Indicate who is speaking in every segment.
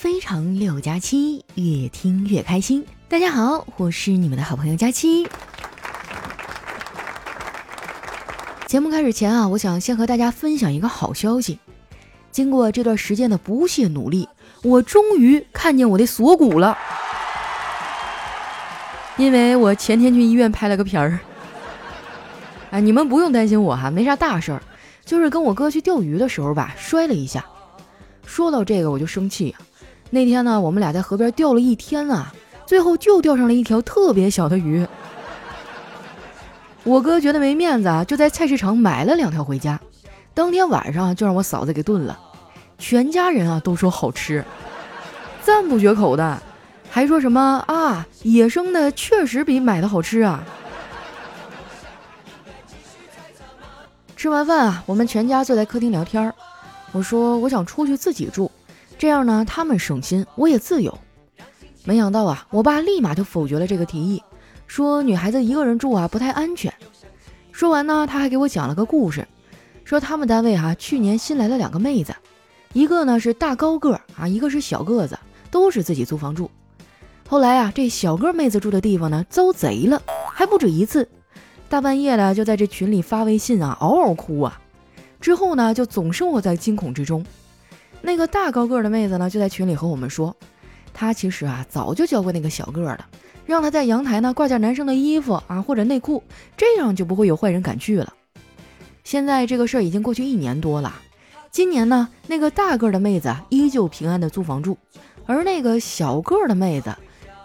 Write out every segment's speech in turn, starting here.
Speaker 1: 非常六加七，越听越开心。大家好，我是你们的好朋友佳期。节目开始前啊，我想先和大家分享一个好消息。经过这段时间的不懈努力，我终于看见我的锁骨了。因为我前天去医院拍了个片儿。哎，你们不用担心我哈，没啥大事儿，就是跟我哥去钓鱼的时候吧，摔了一下。说到这个我就生气啊。那天呢，我们俩在河边钓了一天啊，最后就钓上了一条特别小的鱼。我哥觉得没面子啊，就在菜市场买了两条回家。当天晚上就让我嫂子给炖了，全家人啊都说好吃，赞不绝口的，还说什么啊野生的确实比买的好吃啊。吃完饭啊，我们全家坐在客厅聊天儿我说我想出去自己住，这样呢他们省心，我也自由。没想到啊，我爸立马就否决了这个提议，说女孩子一个人住啊不太安全。说完呢，他还给我讲了个故事，说他们单位哈去年新来了两个妹子，一个呢是大高个啊，一个是小个子，都是自己租房住。后来啊，这小个妹子住的地方呢遭贼了，还不止一次。大半夜的就在这群里发微信啊，嗷嗷哭啊！之后呢，就总生活在惊恐之中。那个大高个的妹子呢，就在群里和我们说，她其实啊早就教过那个小个的，让他在阳台呢挂件男生的衣服啊或者内裤，这样就不会有坏人敢去了。现在这个事儿已经过去一年多了，今年呢，那个大个的妹子依旧平安的租房住，而那个小个的妹子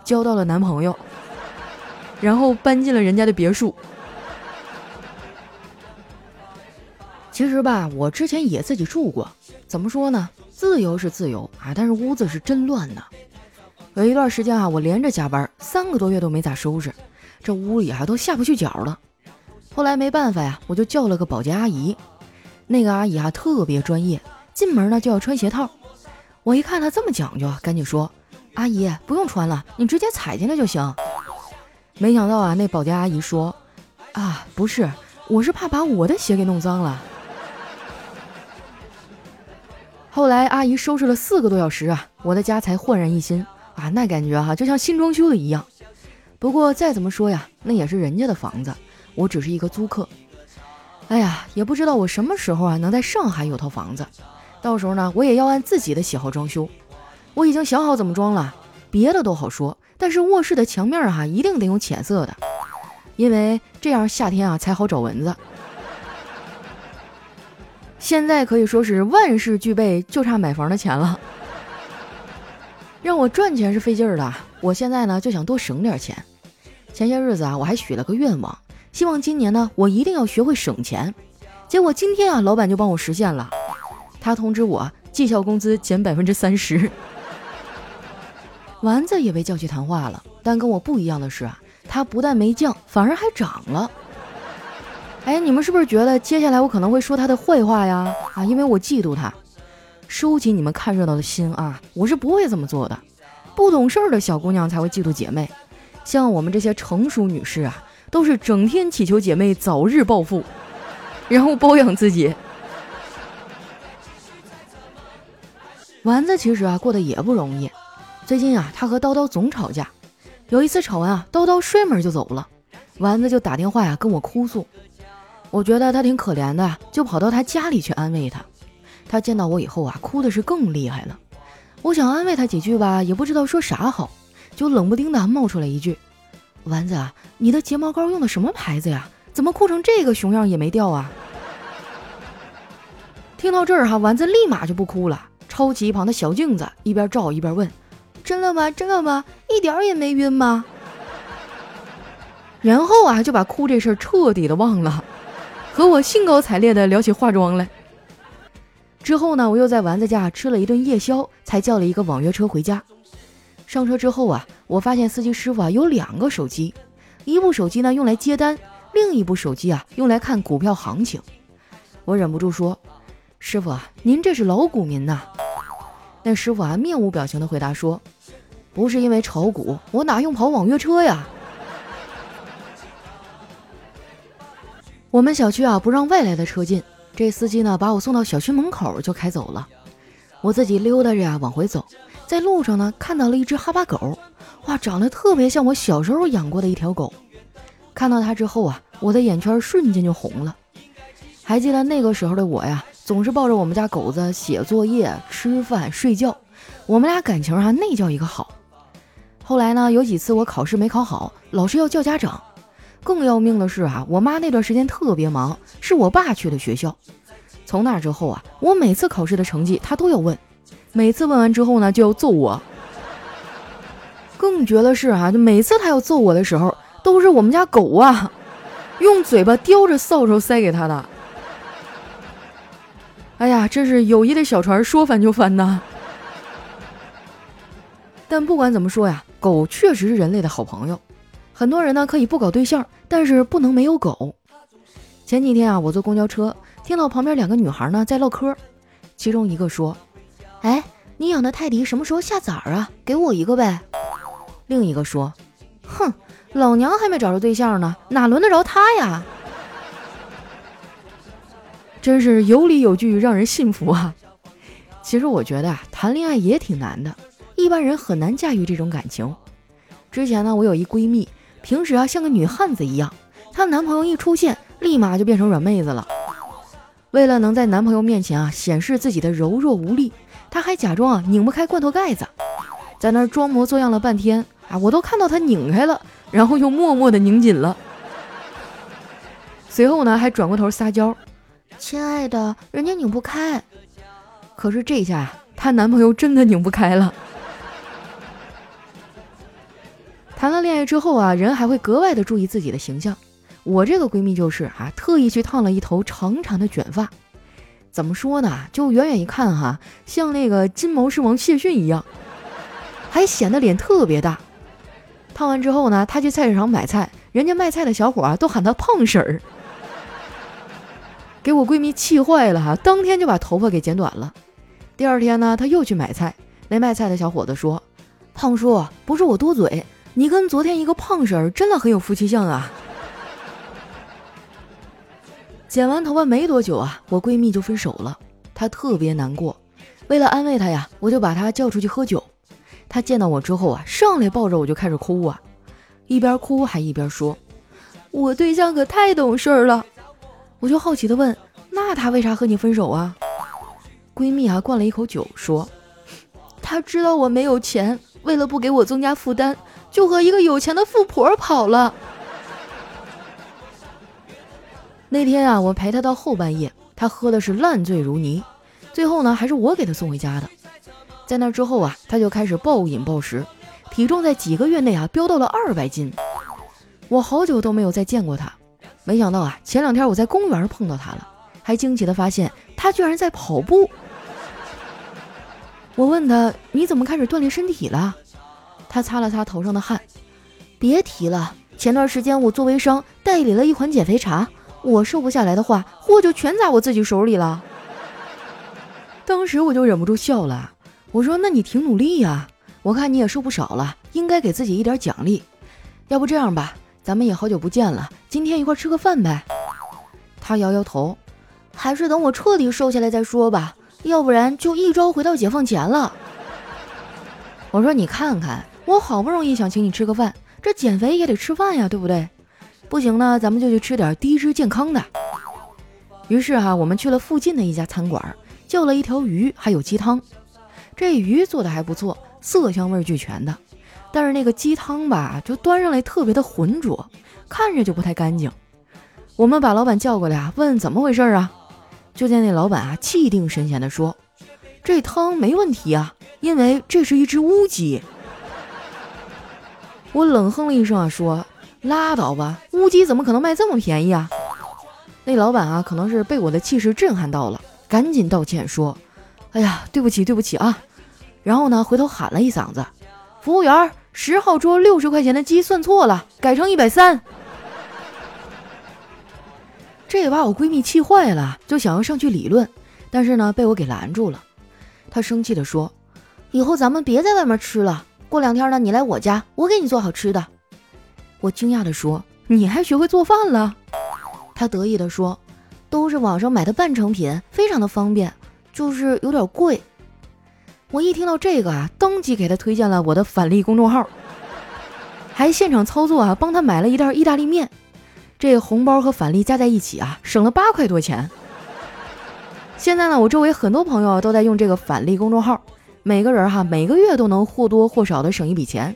Speaker 1: 交到了男朋友，然后搬进了人家的别墅。其实吧，我之前也自己住过。怎么说呢？自由是自由啊，但是屋子是真乱呐。有一段时间啊，我连着加班，三个多月都没咋收拾，这屋里啊都下不去脚了。后来没办法呀，我就叫了个保洁阿姨。那个阿姨啊特别专业，进门呢就要穿鞋套。我一看她这么讲究，赶紧说：“阿姨不用穿了，你直接踩进来就行。”没想到啊，那保洁阿姨说：“啊，不是，我是怕把我的鞋给弄脏了。”后来阿姨收拾了四个多小时啊，我的家才焕然一新啊，那感觉哈就像新装修的一样。不过再怎么说呀，那也是人家的房子，我只是一个租客。哎呀，也不知道我什么时候啊能在上海有套房子，到时候呢我也要按自己的喜好装修。我已经想好怎么装了，别的都好说，但是卧室的墙面哈一定得用浅色的，因为这样夏天啊才好找蚊子。现在可以说是万事俱备，就差买房的钱了。让我赚钱是费劲儿的，我现在呢就想多省点钱。前些日子啊，我还许了个愿望，希望今年呢我一定要学会省钱。结果今天啊，老板就帮我实现了，他通知我绩效工资减百分之三十。丸子也被叫去谈话了，但跟我不一样的是啊，他不但没降，反而还涨了。哎，你们是不是觉得接下来我可能会说他的坏话呀？啊，因为我嫉妒他。收起你们看热闹的心啊，我是不会这么做的。不懂事儿的小姑娘才会嫉妒姐妹，像我们这些成熟女士啊，都是整天祈求姐妹早日暴富，然后包养自己。丸子其实啊过得也不容易，最近啊他和叨叨总吵架，有一次吵完啊，叨叨摔门就走了，丸子就打电话呀跟我哭诉。我觉得他挺可怜的，就跑到他家里去安慰他。他见到我以后啊，哭的是更厉害了。我想安慰他几句吧，也不知道说啥好，就冷不丁的冒出来一句：“丸子啊，你的睫毛膏用的什么牌子呀？怎么哭成这个熊样也没掉啊？”听到这儿哈，丸子立马就不哭了，抄起一旁的小镜子，一边照一边问：“真的吗？真的吗？一点也没晕吗？”然后啊，就把哭这事儿彻底的忘了。和我兴高采烈地聊起化妆来。之后呢，我又在丸子家吃了一顿夜宵，才叫了一个网约车回家。上车之后啊，我发现司机师傅啊有两个手机，一部手机呢用来接单，另一部手机啊用来看股票行情。我忍不住说：“师傅啊，您这是老股民呐？”那师傅啊面无表情地回答说：“不是因为炒股，我哪用跑网约车呀？”我们小区啊不让外来的车进，这司机呢把我送到小区门口就开走了。我自己溜达着呀往回走，在路上呢看到了一只哈巴狗，哇，长得特别像我小时候养过的一条狗。看到它之后啊，我的眼圈瞬间就红了。还记得那个时候的我呀，总是抱着我们家狗子写作业、吃饭、睡觉，我们俩感情啊那叫一个好。后来呢，有几次我考试没考好，老师要叫家长。更要命的是啊，我妈那段时间特别忙，是我爸去的学校。从那之后啊，我每次考试的成绩他都要问，每次问完之后呢，就要揍我。更绝的是啊，就每次他要揍我的时候，都是我们家狗啊，用嘴巴叼着扫帚塞给他的。哎呀，这是友谊的小船说翻就翻呐！但不管怎么说呀，狗确实是人类的好朋友。很多人呢可以不搞对象，但是不能没有狗。前几天啊，我坐公交车，听到旁边两个女孩呢在唠嗑，其中一个说：“哎，你养的泰迪什么时候下崽儿啊？给我一个呗。”另一个说：“哼，老娘还没找着对象呢，哪轮得着他呀？”真是有理有据，让人信服啊。其实我觉得啊，谈恋爱也挺难的，一般人很难驾驭这种感情。之前呢，我有一闺蜜。平时啊，像个女汉子一样，她男朋友一出现，立马就变成软妹子了。为了能在男朋友面前啊显示自己的柔弱无力，她还假装啊拧不开罐头盖子，在那儿装模作样了半天啊，我都看到她拧开了，然后又默默的拧紧了。随后呢，还转过头撒娇：“亲爱的，人家拧不开。”可是这下，她男朋友真的拧不开了。谈了恋爱之后啊，人还会格外的注意自己的形象。我这个闺蜜就是啊，特意去烫了一头长长的卷发。怎么说呢？就远远一看哈，像那个金毛狮王谢逊一样，还显得脸特别大。烫完之后呢，她去菜市场买菜，人家卖菜的小伙啊都喊她胖婶儿，给我闺蜜气坏了哈，当天就把头发给剪短了。第二天呢，她又去买菜，那卖菜的小伙子说：“胖叔，不是我多嘴。”你跟昨天一个胖婶儿真的很有夫妻相啊！剪完头发没多久啊，我闺蜜就分手了，她特别难过。为了安慰她呀，我就把她叫出去喝酒。她见到我之后啊，上来抱着我就开始哭啊，一边哭还一边说：“我对象可太懂事儿了。”我就好奇的问：“那他为啥和你分手啊？”闺蜜啊灌了一口酒说：“他知道我没有钱，为了不给我增加负担。”就和一个有钱的富婆跑了。那天啊，我陪他到后半夜，他喝的是烂醉如泥，最后呢，还是我给他送回家的。在那之后啊，他就开始暴饮暴食，体重在几个月内啊飙到了二百斤。我好久都没有再见过他，没想到啊，前两天我在公园碰到他了，还惊奇的发现他居然在跑步。我问他：“你怎么开始锻炼身体了？”他擦了擦头上的汗，别提了。前段时间我做微商，代理了一款减肥茶，我瘦不下来的话，货就全砸我自己手里了。当时我就忍不住笑了，我说：“那你挺努力呀，我看你也瘦不少了，应该给自己一点奖励。要不这样吧，咱们也好久不见了，今天一块吃个饭呗。”他摇摇头，还是等我彻底瘦下来再说吧，要不然就一朝回到解放前了。我说：“你看看。”我好不容易想请你吃个饭，这减肥也得吃饭呀，对不对？不行呢，咱们就去吃点低脂健康的。于是哈，我们去了附近的一家餐馆，叫了一条鱼，还有鸡汤。这鱼做的还不错，色香味俱全的。但是那个鸡汤吧，就端上来特别的浑浊，看着就不太干净。我们把老板叫过来啊，问怎么回事啊？就见那老板啊，气定神闲地说：“这汤没问题啊，因为这是一只乌鸡。”我冷哼了一声啊，说：“拉倒吧，乌鸡怎么可能卖这么便宜啊？”那老板啊，可能是被我的气势震撼到了，赶紧道歉说：“哎呀，对不起，对不起啊！”然后呢，回头喊了一嗓子：“服务员，十号桌六十块钱的鸡算错了，改成一百三。”这也把我闺蜜气坏了，就想要上去理论，但是呢，被我给拦住了。她生气地说：“以后咱们别在外面吃了。”过两天呢，你来我家，我给你做好吃的。我惊讶地说：“你还学会做饭了？”他得意地说：“都是网上买的半成品，非常的方便，就是有点贵。”我一听到这个啊，当即给他推荐了我的返利公众号，还现场操作啊，帮他买了一袋意大利面。这红包和返利加在一起啊，省了八块多钱。现在呢，我周围很多朋友都在用这个返利公众号，每个人哈每个月都能或多或少的省一笔钱。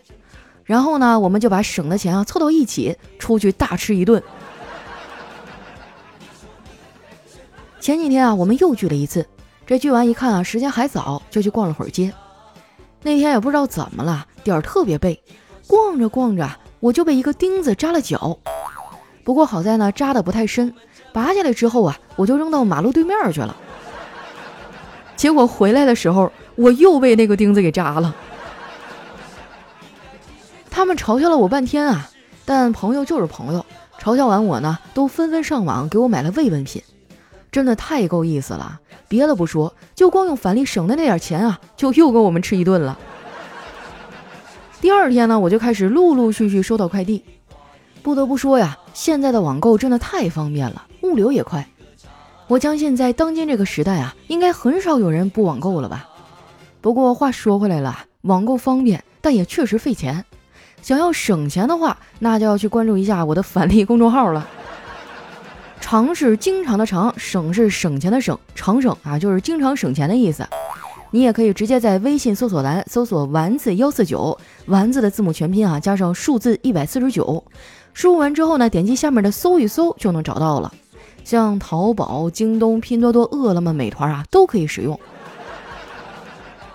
Speaker 1: 然后呢，我们就把省的钱啊凑到一起，出去大吃一顿。前几天啊，我们又聚了一次。这聚完一看啊，时间还早，就去逛了会儿街。那天也不知道怎么了，点儿特别背，逛着逛着，我就被一个钉子扎了脚。不过好在呢，扎的不太深，拔下来之后啊，我就扔到马路对面去了。结果回来的时候，我又被那个钉子给扎了。他们嘲笑了我半天啊，但朋友就是朋友，嘲笑完我呢，都纷纷上网给我买了慰问品。真的太够意思了，别的不说，就光用返利省的那点钱啊，就又够我们吃一顿了。第二天呢，我就开始陆陆续续收到快递。不得不说呀，现在的网购真的太方便了，物流也快。我相信在当今这个时代啊，应该很少有人不网购了吧？不过话说回来了，网购方便，但也确实费钱。想要省钱的话，那就要去关注一下我的返利公众号了。常是经常的常，省是省钱的省，常省啊就是经常省钱的意思。你也可以直接在微信搜索栏搜索“丸子幺四九”，丸子的字母全拼啊加上数字一百四十九，输入完之后呢，点击下面的搜一搜就能找到了。像淘宝、京东、拼多多、饿了么、美团啊都可以使用。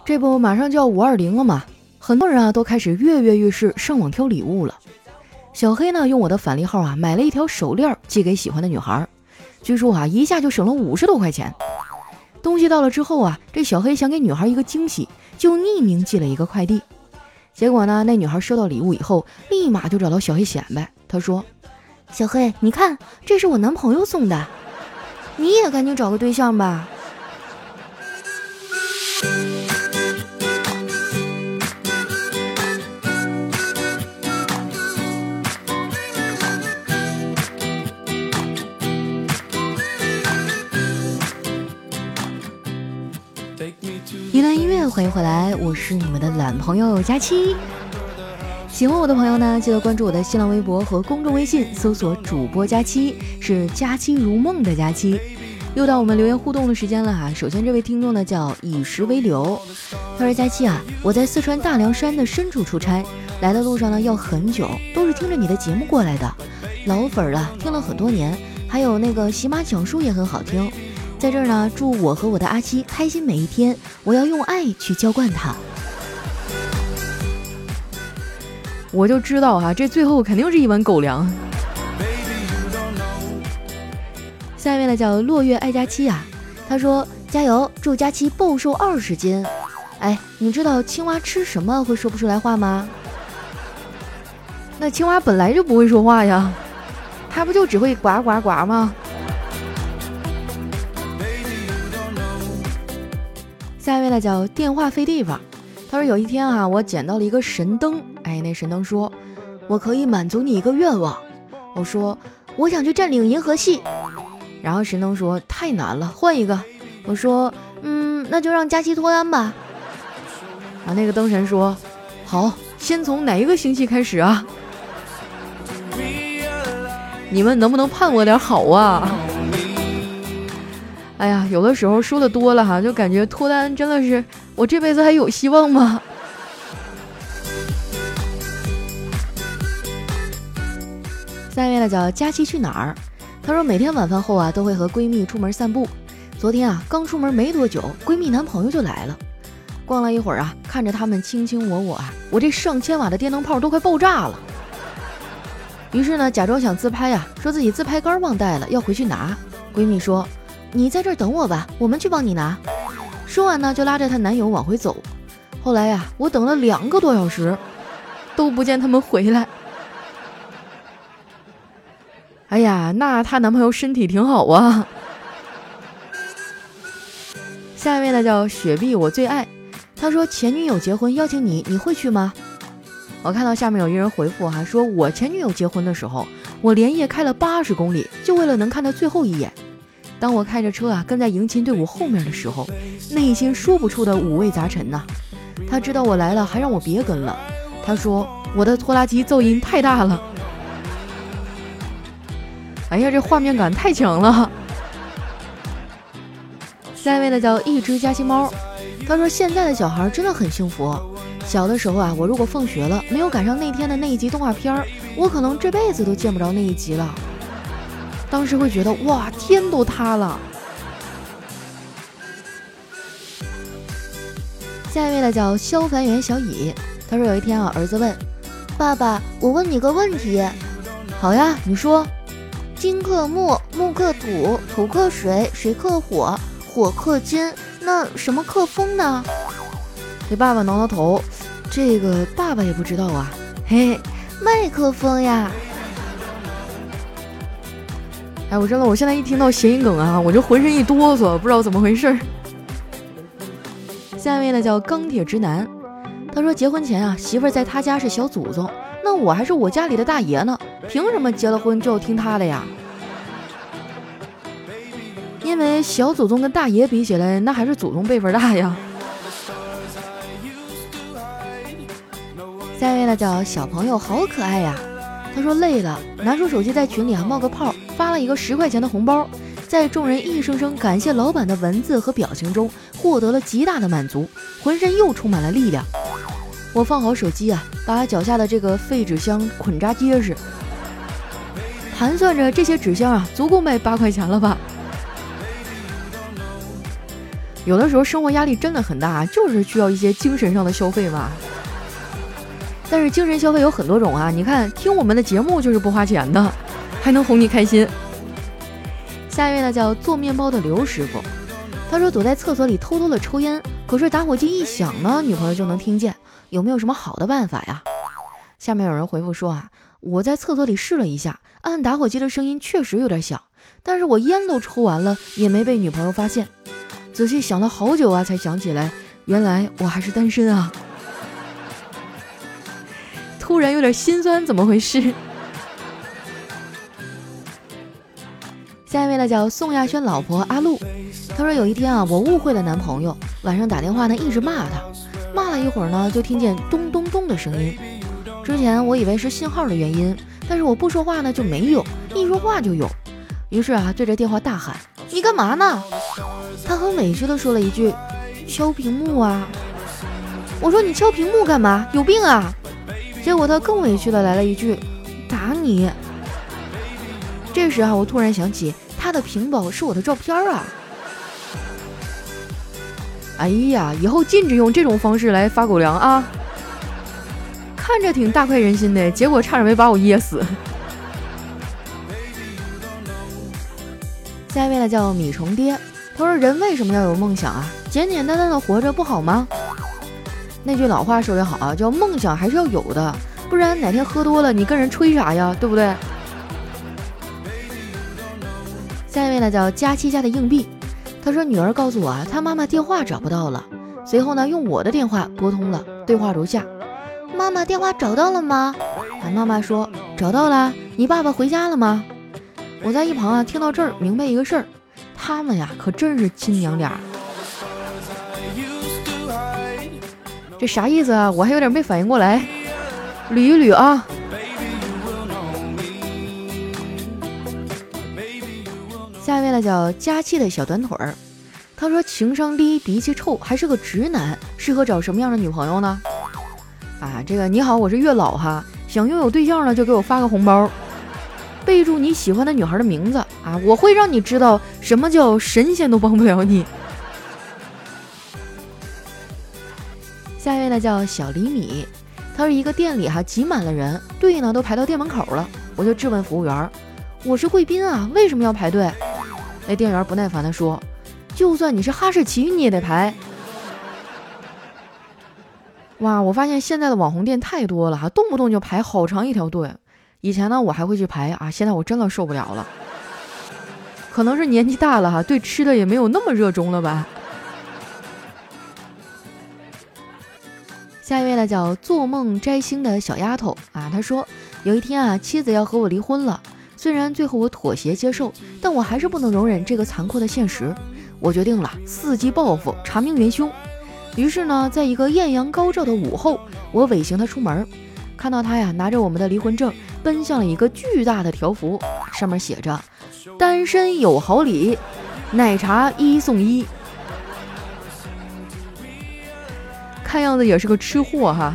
Speaker 1: 这不马上就要五二零了嘛，很多人啊都开始跃跃欲试上网挑礼物了。小黑呢，用我的返利号啊，买了一条手链寄给喜欢的女孩，据说啊，一下就省了五十多块钱。东西到了之后啊，这小黑想给女孩一个惊喜，就匿名寄了一个快递。结果呢，那女孩收到礼物以后，立马就找到小黑显摆，她说：“小黑，你看，这是我男朋友送的，你也赶紧找个对象吧。”一段音乐，欢迎回来，我是你们的懒朋友佳期。喜欢我的朋友呢，记得关注我的新浪微博和公众微信，搜索主播佳期，是佳期如梦的佳期。又到我们留言互动的时间了哈。首先这位听众呢叫以石为流，他说佳期啊，我在四川大凉山的深处出差，来的路上呢要很久，都是听着你的节目过来的，老粉了，听了很多年，还有那个喜马讲述也很好听。在这儿呢，祝我和我的阿七开心每一天。我要用爱去浇灌它。我就知道哈，这最后肯定是一碗狗粮。下面呢叫落月爱佳期啊，他说加油，祝佳期暴瘦二十斤。哎，你知道青蛙吃什么会说不出来话吗？那青蛙本来就不会说话呀，它不就只会呱呱呱吗？那叫电话费地方，他说有一天啊，我捡到了一个神灯，哎，那神灯说，我可以满足你一个愿望。我说我想去占领银河系，然后神灯说太难了，换一个。我说嗯，那就让佳期脱单吧。啊，那个灯神说好，先从哪一个星系开始啊？你们能不能盼我点好啊？哎呀，有的时候说的多了哈，就感觉脱单真的是我这辈子还有希望吗？下面呢叫佳期去哪儿？她说每天晚饭后啊都会和闺蜜出门散步。昨天啊刚出门没多久，闺蜜男朋友就来了。逛了一会儿啊，看着他们卿卿我我啊，我这上千瓦的电灯泡都快爆炸了。于是呢假装想自拍啊，说自己自拍杆忘带了，要回去拿。闺蜜说。你在这儿等我吧，我们去帮你拿。说完呢，就拉着她男友往回走。后来呀，我等了两个多小时，都不见他们回来。哎呀，那她男朋友身体挺好啊。下一位呢，叫雪碧，我最爱。他说前女友结婚邀请你，你会去吗？我看到下面有一人回复哈，说我前女友结婚的时候，我连夜开了八十公里，就为了能看她最后一眼。当我开着车啊跟在迎亲队伍后面的时候，内心说不出的五味杂陈呐。他知道我来了，还让我别跟了。他说我的拖拉机噪音太大了。哎呀，这画面感太强了。下一位呢叫一只夹心猫，他说现在的小孩真的很幸福。小的时候啊，我如果放学了没有赶上那天的那一集动画片儿，我可能这辈子都见不着那一集了。当时会觉得哇，天都塌了。下一位呢叫消防员小乙，他说有一天啊，儿子问爸爸：“我问你个问题。”好呀，你说。金克木，木克土，土克水，水克火，火克金，那什么克风呢？给爸爸挠挠头，这个爸爸也不知道啊。嘿，麦克风呀。哎，我真的，我现在一听到谐音梗啊，我就浑身一哆嗦，不知道怎么回事。下一位呢叫钢铁直男，他说结婚前啊，媳妇在他家是小祖宗，那我还是我家里的大爷呢，凭什么结了婚就要听他的呀？因为小祖宗跟大爷比起来，那还是祖宗辈分大呀。下一位呢叫小朋友，好可爱呀。他说累了，拿出手机在群里啊冒个泡，发了一个十块钱的红包，在众人一声声感谢老板的文字和表情中，获得了极大的满足，浑身又充满了力量。我放好手机啊，把脚下的这个废纸箱捆扎结实，盘算着这些纸箱啊，足够卖八块钱了吧。有的时候生活压力真的很大，就是需要一些精神上的消费嘛。但是精神消费有很多种啊，你看听我们的节目就是不花钱的，还能哄你开心。下一位呢叫做面包的刘师傅，他说躲在厕所里偷偷的抽烟，可是打火机一响呢，女朋友就能听见，有没有什么好的办法呀？下面有人回复说啊，我在厕所里试了一下，按打火机的声音确实有点响，但是我烟都抽完了，也没被女朋友发现。仔细想了好久啊，才想起来，原来我还是单身啊！突然有点心酸，怎么回事？下一位呢，叫宋亚轩老婆阿露，她说有一天啊，我误会了男朋友，晚上打电话呢，一直骂他，骂了一会儿呢，就听见咚咚咚的声音。之前我以为是信号的原因，但是我不说话呢就没有，一说话就有。于是啊，对着电话大喊：“你干嘛呢？”他很委屈的说了一句：“敲屏幕啊！”我说：“你敲屏幕干嘛？有病啊！”结果他更委屈的来了一句：“打你！”这时啊，我突然想起他的屏保是我的照片啊！哎呀，以后禁止用这种方式来发狗粮啊！看着挺大快人心的，结果差点没把我噎死。下一位呢，叫米虫爹。他说：“人为什么要有梦想啊？简简单单的活着不好吗？”那句老话说得好啊，叫梦想还是要有的，不然哪天喝多了你跟人吹啥呀？对不对？下一位呢，叫佳期家的硬币。他说：“女儿告诉我啊，她妈妈电话找不到了。随后呢，用我的电话拨通了，对话如下：妈妈电话找到了吗？啊，妈妈说找到了。你爸爸回家了吗？我在一旁啊，听到这儿明白一个事儿。”他们呀，可真是亲娘俩。这啥意思啊？我还有点没反应过来，捋一捋啊。下一位呢，叫佳期的小短腿儿。他说情商低，脾气臭，还是个直男，适合找什么样的女朋友呢？啊，这个你好，我是月老哈，想拥有对象呢，就给我发个红包。备注你喜欢的女孩的名字啊，我会让你知道什么叫神仙都帮不了你。呢叫小李米，他说一个店里哈挤满了人，队呢都排到店门口了，我就质问服务员：“我是贵宾啊，为什么要排队？”那店员不耐烦的说：“就算你是哈士奇，你也得排。”哇，我发现现在的网红店太多了哈，动不动就排好长一条队。以前呢，我还会去排啊，现在我真的受不了了。可能是年纪大了哈，对吃的也没有那么热衷了吧。下一位呢，叫做梦摘星的小丫头啊，她说有一天啊，妻子要和我离婚了，虽然最后我妥协接受，但我还是不能容忍这个残酷的现实。我决定了伺机报复，查明元凶。于是呢，在一个艳阳高照的午后，我尾行他出门，看到他呀拿着我们的离婚证，奔向了一个巨大的条幅，上面写着“单身有好礼，奶茶一送一”。看样子也是个吃货哈。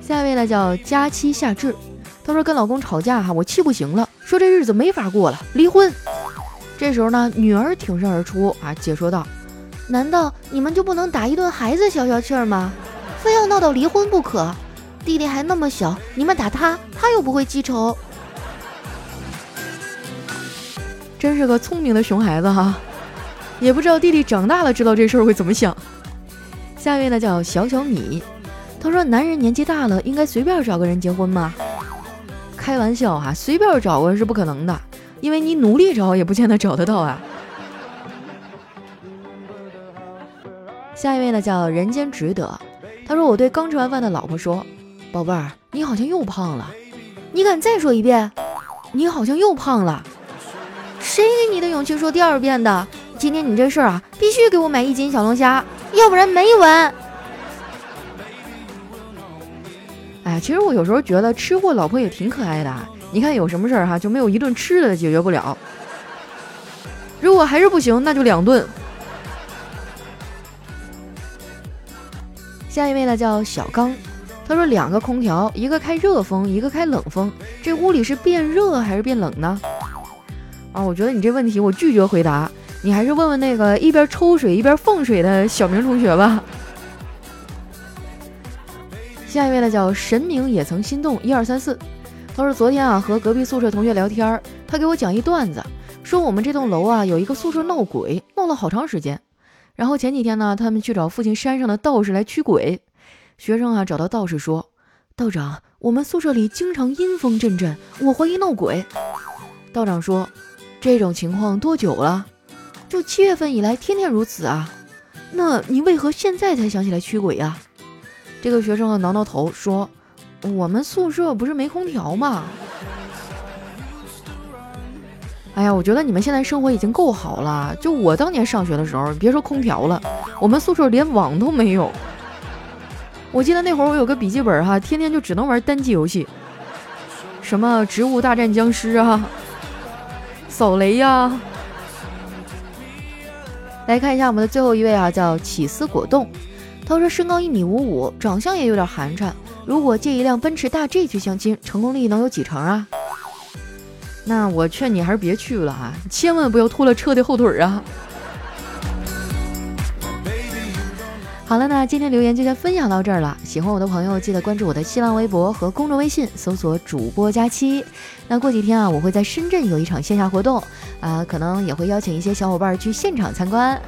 Speaker 1: 下一位呢叫佳期夏至，她说跟老公吵架哈，我气不行了，说这日子没法过了，离婚。这时候呢，女儿挺身而出啊，解说道：“难道你们就不能打一顿孩子消消气儿吗？非要闹到离婚不可？弟弟还那么小，你们打他，他又不会记仇。”真是个聪明的熊孩子哈，也不知道弟弟长大了知道这事儿会怎么想。下一位呢叫小小米，他说：“男人年纪大了，应该随便找个人结婚吗？”开玩笑哈，随便找个是不可能的。因为你努力找也不见得找得到啊。下一位呢叫人间值得，他说我对刚吃完饭的老婆说：“宝贝儿，你好像又胖了。”你敢再说一遍？你好像又胖了。谁给你的勇气说第二遍的？今天你这事儿啊，必须给我买一斤小龙虾，要不然没完。哎，其实我有时候觉得吃货老婆也挺可爱的。你看有什么事儿哈，就没有一顿吃的解决不了。如果还是不行，那就两顿。下一位呢叫小刚，他说两个空调，一个开热风，一个开冷风，这屋里是变热还是变冷呢？啊，我觉得你这问题我拒绝回答，你还是问问那个一边抽水一边放水的小明同学吧。下一位呢叫神明也曾心动，一二三四。他说：“昨天啊，和隔壁宿舍同学聊天，他给我讲一段子，说我们这栋楼啊有一个宿舍闹鬼，闹了好长时间。然后前几天呢，他们去找附近山上的道士来驱鬼。学生啊找到道士说：‘道长，我们宿舍里经常阴风阵阵，我怀疑闹鬼。’道长说：‘这种情况多久了？就七月份以来，天天如此啊。那你为何现在才想起来驱鬼呀？’这个学生挠挠头说。”我们宿舍不是没空调吗？哎呀，我觉得你们现在生活已经够好了。就我当年上学的时候，别说空调了，我们宿舍连网都没有。我记得那会儿我有个笔记本哈，天天就只能玩单机游戏，什么《植物大战僵尸》啊，扫雷呀。来看一下我们的最后一位啊，叫起司果冻。他说身高一米五五，长相也有点寒碜。如果借一辆奔驰大 G 去相亲，成功率能有几成啊？那我劝你还是别去了啊，千万不要拖了车的后腿啊！好了，那今天留言就先分享到这儿了。喜欢我的朋友，记得关注我的新浪微博和公众微信，搜索主播佳期。那过几天啊，我会在深圳有一场线下活动啊，可能也会邀请一些小伙伴去现场参观。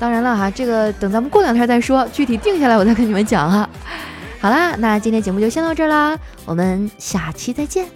Speaker 1: 当然了哈，这个等咱们过两天再说，具体定下来我再跟你们讲哈。好啦，那今天节目就先到这儿啦，我们下期再见。